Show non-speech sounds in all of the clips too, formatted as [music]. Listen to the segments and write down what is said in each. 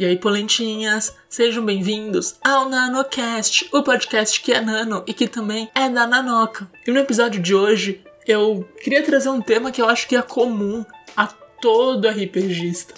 E aí, polentinhas, sejam bem-vindos ao NanoCast, o podcast que é nano e que também é da Nanoca. E no episódio de hoje, eu queria trazer um tema que eu acho que é comum a todo RPGista,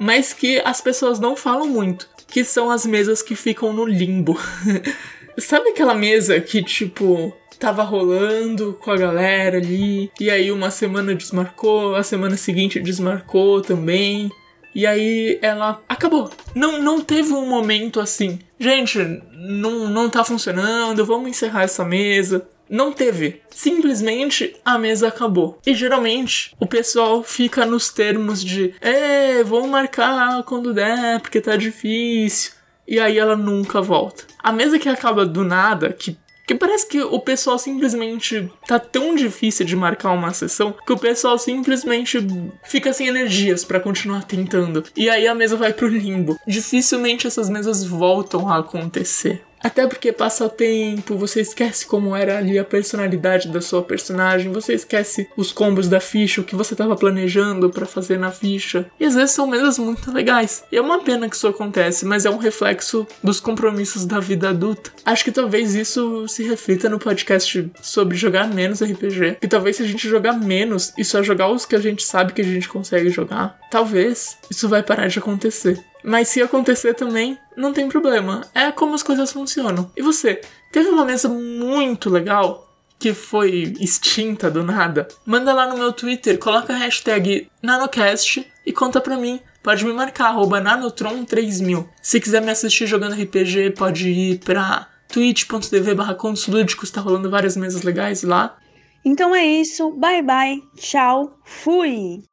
mas que as pessoas não falam muito, que são as mesas que ficam no limbo. [laughs] Sabe aquela mesa que, tipo, tava rolando com a galera ali, e aí uma semana desmarcou, a semana seguinte desmarcou também. E aí ela acabou. Não, não teve um momento assim. Gente, não, não tá funcionando, vamos encerrar essa mesa. Não teve. Simplesmente a mesa acabou. E geralmente o pessoal fica nos termos de: é, vamos marcar quando der, porque tá difícil. E aí ela nunca volta. A mesa que acaba do nada, que que parece que o pessoal simplesmente tá tão difícil de marcar uma sessão que o pessoal simplesmente fica sem energias para continuar tentando. E aí a mesa vai pro limbo. Dificilmente essas mesas voltam a acontecer. Até porque passa o tempo, você esquece como era ali a personalidade da sua personagem, você esquece os combos da ficha, o que você estava planejando para fazer na ficha. E às vezes são mesas muito legais. E é uma pena que isso acontece, mas é um reflexo dos compromissos da vida adulta. Acho que talvez isso se reflita no podcast sobre jogar menos RPG. E talvez se a gente jogar menos e só jogar os que a gente sabe que a gente consegue jogar, talvez isso vai parar de acontecer. Mas se acontecer também, não tem problema. É como as coisas funcionam. E você, teve uma mesa muito legal que foi extinta do nada? Manda lá no meu Twitter, coloca a hashtag NanoCast e conta pra mim. Pode me marcar, arroba nanotron3000. Se quiser me assistir jogando RPG, pode ir pra twitch.tv barra lúdicos, tá rolando várias mesas legais lá. Então é isso, bye bye, tchau, fui!